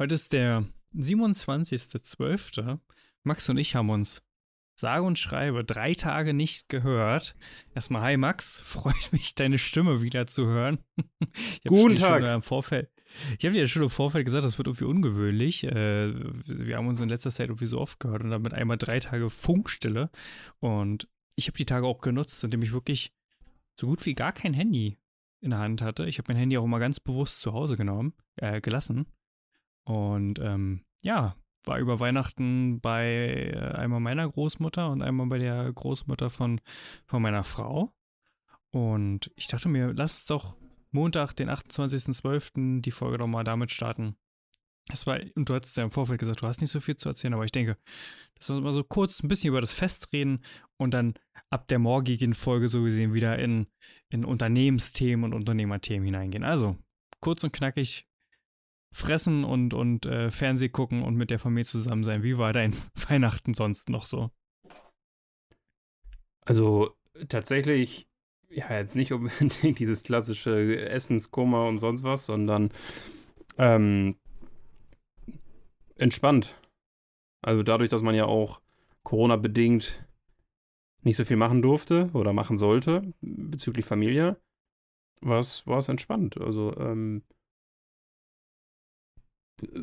Heute ist der 27.12. Max und ich haben uns sage und schreibe drei Tage nicht gehört. Erstmal, hi Max, freut mich, deine Stimme wieder zu hören. Guten Tag. Im Vorfeld, ich habe dir ja schon im Vorfeld gesagt, das wird irgendwie ungewöhnlich. Äh, wir haben uns in letzter Zeit irgendwie so oft gehört und damit einmal drei Tage Funkstille. Und ich habe die Tage auch genutzt, indem ich wirklich so gut wie gar kein Handy in der Hand hatte. Ich habe mein Handy auch immer ganz bewusst zu Hause genommen, äh, gelassen. Und ähm, ja, war über Weihnachten bei äh, einmal meiner Großmutter und einmal bei der Großmutter von, von meiner Frau. Und ich dachte mir, lass uns doch Montag, den 28.12., die Folge doch mal damit starten. Das war, und du hattest ja im Vorfeld gesagt, du hast nicht so viel zu erzählen, aber ich denke, dass wir mal so kurz ein bisschen über das Fest reden und dann ab der morgigen Folge so gesehen wieder in, in Unternehmensthemen und Unternehmerthemen hineingehen. Also, kurz und knackig, fressen und, und äh, Fernseh gucken und mit der Familie zusammen sein. Wie war dein Weihnachten sonst noch so? Also tatsächlich, ja, jetzt nicht unbedingt dieses klassische Essenskoma und sonst was, sondern ähm, entspannt. Also dadurch, dass man ja auch Corona-bedingt nicht so viel machen durfte oder machen sollte bezüglich Familie, war es entspannt. Also ähm,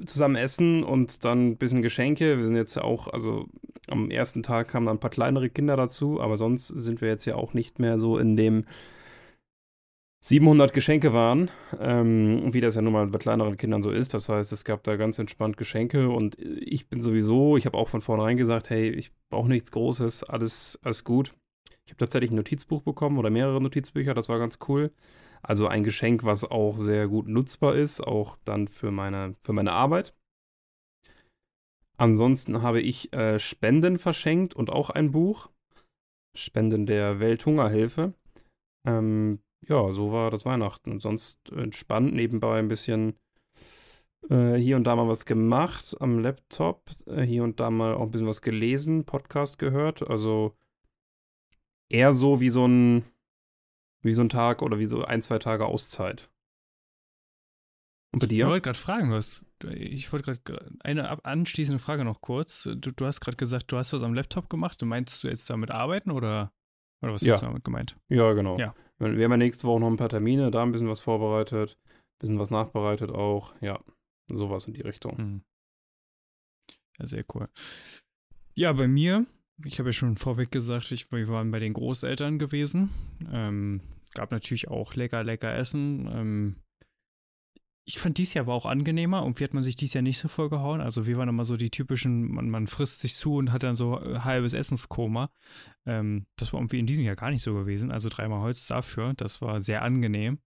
zusammen essen und dann ein bisschen Geschenke. Wir sind jetzt auch, also am ersten Tag kamen dann ein paar kleinere Kinder dazu, aber sonst sind wir jetzt ja auch nicht mehr so in dem 700 Geschenke waren, ähm, wie das ja nun mal bei kleineren Kindern so ist. Das heißt, es gab da ganz entspannt Geschenke und ich bin sowieso, ich habe auch von vornherein gesagt, hey, ich brauche nichts Großes, alles, alles gut. Ich habe tatsächlich ein Notizbuch bekommen oder mehrere Notizbücher, das war ganz cool. Also ein Geschenk, was auch sehr gut nutzbar ist, auch dann für meine, für meine Arbeit. Ansonsten habe ich äh, Spenden verschenkt und auch ein Buch. Spenden der Welthungerhilfe. Ähm, ja, so war das Weihnachten. Sonst entspannt nebenbei ein bisschen äh, hier und da mal was gemacht am Laptop. Äh, hier und da mal auch ein bisschen was gelesen, Podcast gehört. Also eher so wie so ein wie so ein Tag oder wie so ein, zwei Tage Auszeit. Und bei dir? Ich wollte gerade fragen, was. Ich wollte gerade eine anschließende Frage noch kurz. Du, du hast gerade gesagt, du hast was am Laptop gemacht. Du meinst du jetzt damit arbeiten oder, oder was ja. hast du damit gemeint? Ja, genau. Ja. Wir haben ja nächste Woche noch ein paar Termine, da ein bisschen was vorbereitet, ein bisschen was nachbereitet auch. Ja, sowas in die Richtung. Hm. Ja, sehr cool. Ja, bei mir ich habe ja schon vorweg gesagt, ich, wir waren bei den Großeltern gewesen. Ähm, gab natürlich auch lecker, lecker Essen. Ähm, ich fand dies Jahr aber auch angenehmer. Irgendwie hat man sich dies Jahr nicht so vollgehauen. Also wir waren immer so die typischen, man, man frisst sich zu und hat dann so äh, halbes Essenskoma. Ähm, das war irgendwie in diesem Jahr gar nicht so gewesen. Also dreimal Holz dafür. Das war sehr angenehm.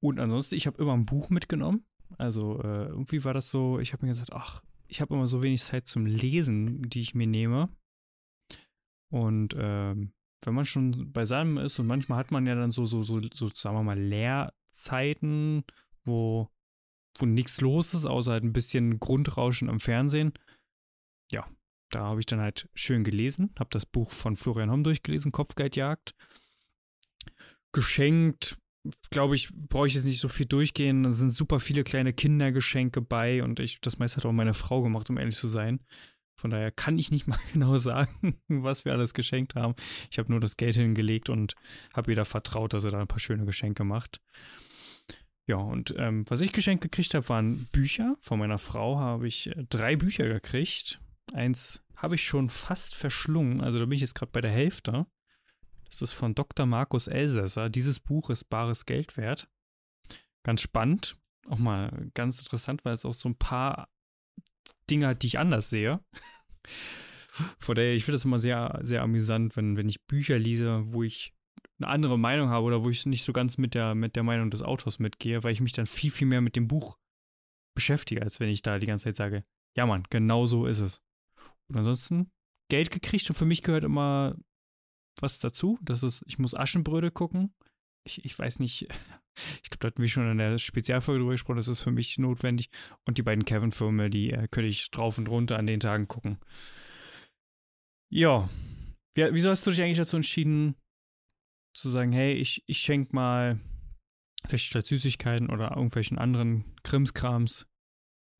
Und ansonsten, ich habe immer ein Buch mitgenommen. Also äh, irgendwie war das so, ich habe mir gesagt, ach, ich habe immer so wenig Zeit zum Lesen, die ich mir nehme. Und ähm, wenn man schon beisammen ist und manchmal hat man ja dann so, so, so, so sagen wir mal, Leerzeiten, wo, wo nichts los ist, außer halt ein bisschen Grundrauschen am Fernsehen. Ja, da habe ich dann halt schön gelesen, habe das Buch von Florian Homm durchgelesen, Kopfgeldjagd. Geschenkt glaube ich, brauche ich jetzt nicht so viel durchgehen. Da sind super viele kleine Kindergeschenke bei und ich, das meiste hat auch meine Frau gemacht, um ehrlich zu sein. Von daher kann ich nicht mal genau sagen, was wir alles geschenkt haben. Ich habe nur das Geld hingelegt und habe ihr vertraut, dass er da ein paar schöne Geschenke macht. Ja, und ähm, was ich geschenkt gekriegt habe, waren Bücher. Von meiner Frau habe ich äh, drei Bücher gekriegt. Eins habe ich schon fast verschlungen, also da bin ich jetzt gerade bei der Hälfte. Das ist von Dr. Markus Elsässer. Dieses Buch ist bares Geld wert. Ganz spannend. Auch mal ganz interessant, weil es auch so ein paar Dinge hat, die ich anders sehe. Von daher, ich finde das immer sehr, sehr amüsant, wenn, wenn ich Bücher lese, wo ich eine andere Meinung habe oder wo ich nicht so ganz mit der, mit der Meinung des Autors mitgehe, weil ich mich dann viel, viel mehr mit dem Buch beschäftige, als wenn ich da die ganze Zeit sage, ja Mann, genau so ist es. Und ansonsten Geld gekriegt und für mich gehört immer was dazu. Das ist, ich muss Aschenbrödel gucken. Ich, ich weiß nicht, ich glaube, da hatten wir schon in der Spezialfolge drüber gesprochen, das ist für mich notwendig. Und die beiden Kevin-Filme, die äh, könnte ich drauf und runter an den Tagen gucken. Ja. Wie, wieso hast du dich eigentlich dazu entschieden, zu sagen, hey, ich, ich schenke mal vielleicht statt Süßigkeiten oder irgendwelchen anderen Krimskrams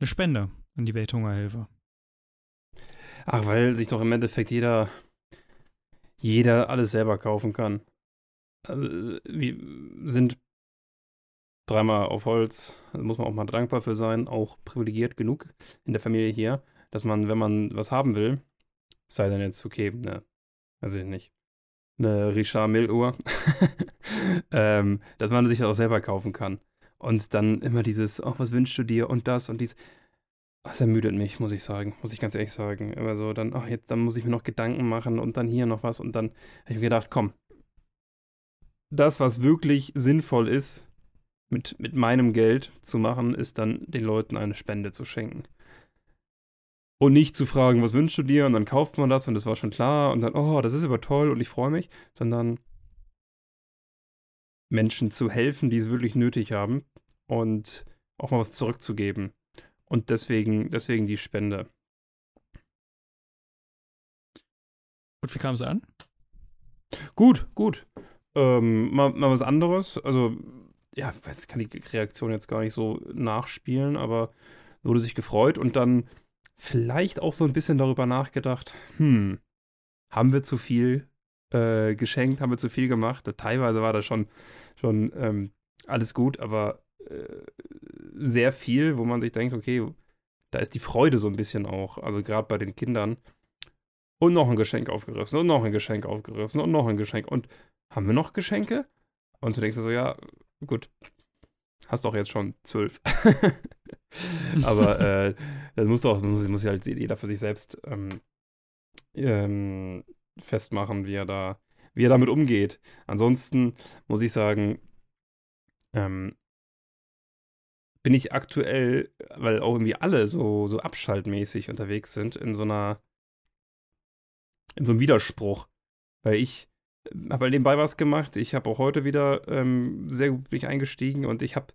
eine Spende an die Welthungerhilfe. Ach, weil sich doch im Endeffekt jeder, jeder alles selber kaufen kann. Also, wir sind dreimal auf Holz, da muss man auch mal dankbar für sein, auch privilegiert genug in der Familie hier, dass man, wenn man was haben will, sei denn jetzt, okay, ne, weiß ich nicht, eine Richard Mill-Uhr, ähm, dass man sich das auch selber kaufen kann. Und dann immer dieses, ach, was wünschst du dir und das und dies. Das ermüdet mich, muss ich sagen, muss ich ganz ehrlich sagen. Immer so, dann, ach, jetzt, dann muss ich mir noch Gedanken machen und dann hier noch was und dann habe ich mir gedacht, komm, das, was wirklich sinnvoll ist, mit, mit meinem Geld zu machen, ist dann den Leuten eine Spende zu schenken. Und nicht zu fragen, was wünschst du dir? Und dann kauft man das und das war schon klar und dann, oh, das ist aber toll und ich freue mich, sondern Menschen zu helfen, die es wirklich nötig haben und auch mal was zurückzugeben. Und deswegen, deswegen die Spende. Und wie kam es an? Gut, gut. Ähm, mal, mal was anderes. Also, ja, ich kann die Reaktion jetzt gar nicht so nachspielen, aber wurde sich gefreut und dann vielleicht auch so ein bisschen darüber nachgedacht, hm, haben wir zu viel äh, geschenkt, haben wir zu viel gemacht? Teilweise war das schon, schon ähm, alles gut, aber äh, sehr viel, wo man sich denkt, okay, da ist die Freude so ein bisschen auch, also gerade bei den Kindern. Und noch ein Geschenk aufgerissen und noch ein Geschenk aufgerissen und noch ein Geschenk. Und haben wir noch Geschenke? Und du denkst dir so, ja, gut, hast doch jetzt schon zwölf. Aber äh, das muss doch, muss, muss halt jeder für sich selbst ähm, ähm, festmachen, wie er da, wie er damit umgeht. Ansonsten muss ich sagen, ähm, bin ich aktuell, weil auch irgendwie alle so, so abschaltmäßig unterwegs sind, in so einer, in so einem Widerspruch. Weil ich habe halt nebenbei was gemacht. Ich habe auch heute wieder ähm, sehr gut mich eingestiegen und ich habe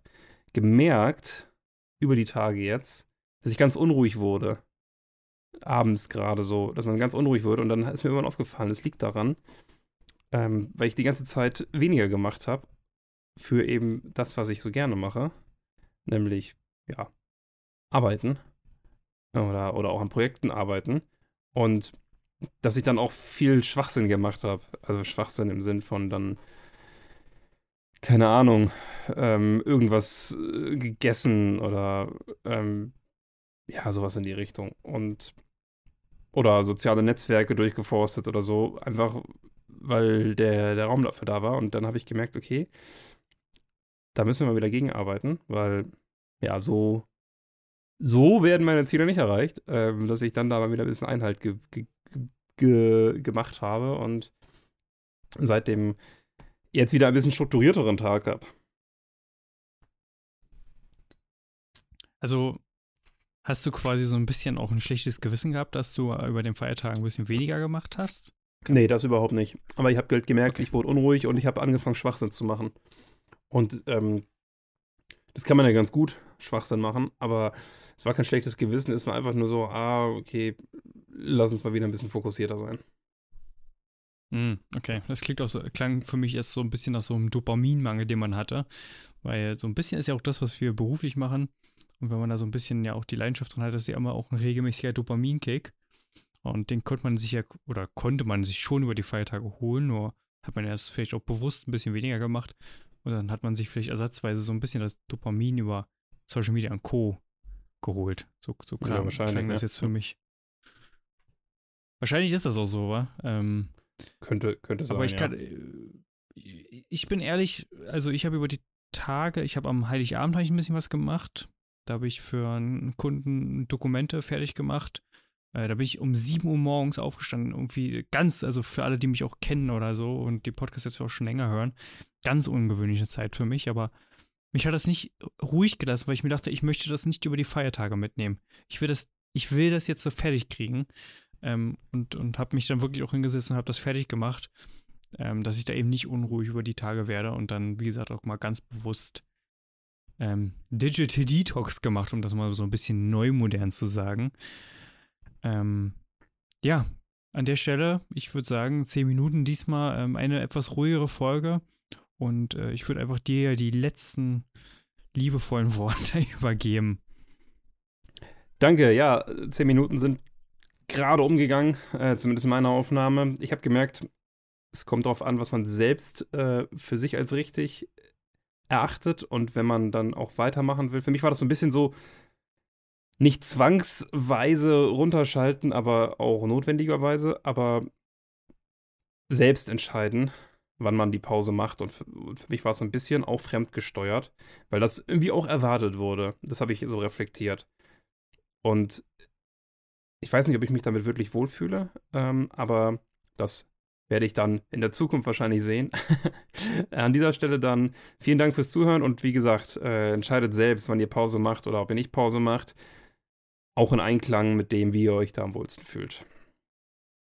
gemerkt, über die Tage jetzt, dass ich ganz unruhig wurde. Abends gerade so, dass man ganz unruhig wird. Und dann ist mir irgendwann aufgefallen, es liegt daran, ähm, weil ich die ganze Zeit weniger gemacht habe für eben das, was ich so gerne mache. Nämlich, ja, arbeiten. Oder, oder auch an Projekten arbeiten. Und dass ich dann auch viel Schwachsinn gemacht habe. Also Schwachsinn im Sinn von dann keine Ahnung, ähm, irgendwas äh, gegessen oder ähm, ja, sowas in die Richtung. Und oder soziale Netzwerke durchgeforstet oder so, einfach weil der, der Raum dafür da war. Und dann habe ich gemerkt, okay, da müssen wir mal wieder gegenarbeiten, weil ja, so, so werden meine Ziele nicht erreicht, ähm, dass ich dann da mal wieder ein bisschen Einhalt ge ge ge gemacht habe und seitdem jetzt wieder ein bisschen strukturierteren Tag habe. Also hast du quasi so ein bisschen auch ein schlechtes Gewissen gehabt, dass du über den Feiertag ein bisschen weniger gemacht hast? Nee, das überhaupt nicht. Aber ich habe Geld gemerkt, okay. ich wurde unruhig und ich habe angefangen, Schwachsinn zu machen. Und ähm, das kann man ja ganz gut, Schwachsinn machen, aber es war kein schlechtes Gewissen, es war einfach nur so, ah, okay, lass uns mal wieder ein bisschen fokussierter sein. Mm, okay, das klingt auch so, klang für mich erst so ein bisschen nach so einem Dopaminmangel, den man hatte. Weil so ein bisschen ist ja auch das, was wir beruflich machen. Und wenn man da so ein bisschen ja auch die Leidenschaft drin hat, ist ja immer auch ein regelmäßiger Dopaminkick. Und den konnte man sich ja, oder konnte man sich schon über die Feiertage holen, nur hat man erst vielleicht auch bewusst ein bisschen weniger gemacht. Und dann hat man sich vielleicht ersatzweise so ein bisschen das Dopamin über Social Media und Co. geholt. So, so klar, ja, wahrscheinlich, klang das jetzt für mich. Wahrscheinlich ist das auch so, wa? Ähm, könnte, könnte sein. Aber ich kann, ja. Äh, ich bin ehrlich, also ich habe über die Tage, ich habe am Heiligabend ich ein bisschen was gemacht. Da habe ich für einen Kunden Dokumente fertig gemacht. Äh, da bin ich um 7 Uhr morgens aufgestanden. Irgendwie ganz, also für alle, die mich auch kennen oder so und die Podcasts jetzt auch schon länger hören, ganz ungewöhnliche Zeit für mich. Aber mich hat das nicht ruhig gelassen, weil ich mir dachte, ich möchte das nicht über die Feiertage mitnehmen. Ich will das, ich will das jetzt so fertig kriegen. Ähm, und und habe mich dann wirklich auch hingesetzt und habe das fertig gemacht, ähm, dass ich da eben nicht unruhig über die Tage werde und dann, wie gesagt, auch mal ganz bewusst ähm, Digital Detox gemacht, um das mal so ein bisschen neu modern zu sagen. Ähm, ja, an der Stelle, ich würde sagen, zehn Minuten diesmal ähm, eine etwas ruhigere Folge. Und äh, ich würde einfach dir die letzten liebevollen Worte übergeben. Danke, ja, zehn Minuten sind gerade umgegangen, äh, zumindest in meiner Aufnahme. Ich habe gemerkt, es kommt darauf an, was man selbst äh, für sich als richtig erachtet und wenn man dann auch weitermachen will. Für mich war das so ein bisschen so, nicht zwangsweise runterschalten, aber auch notwendigerweise, aber selbst entscheiden, wann man die Pause macht. Und für, und für mich war es ein bisschen auch fremdgesteuert, weil das irgendwie auch erwartet wurde. Das habe ich so reflektiert. Und ich weiß nicht, ob ich mich damit wirklich wohlfühle, ähm, aber das werde ich dann in der Zukunft wahrscheinlich sehen. An dieser Stelle dann vielen Dank fürs Zuhören und wie gesagt, äh, entscheidet selbst, wann ihr Pause macht oder ob ihr nicht Pause macht. Auch in Einklang mit dem, wie ihr euch da am wohlsten fühlt.